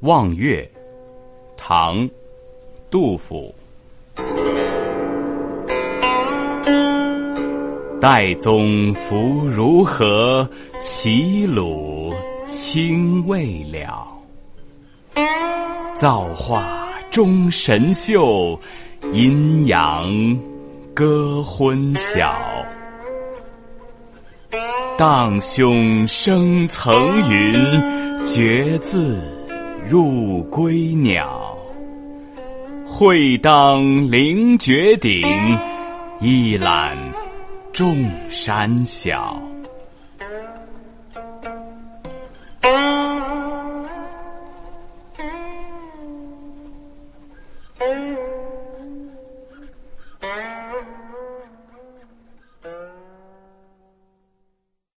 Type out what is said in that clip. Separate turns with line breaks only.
望岳，唐，杜甫。岱宗夫如何？齐鲁青未了。造化钟神秀，阴阳割昏晓。荡胸生层云，决眦入归鸟。会当凌绝顶，一览众山小。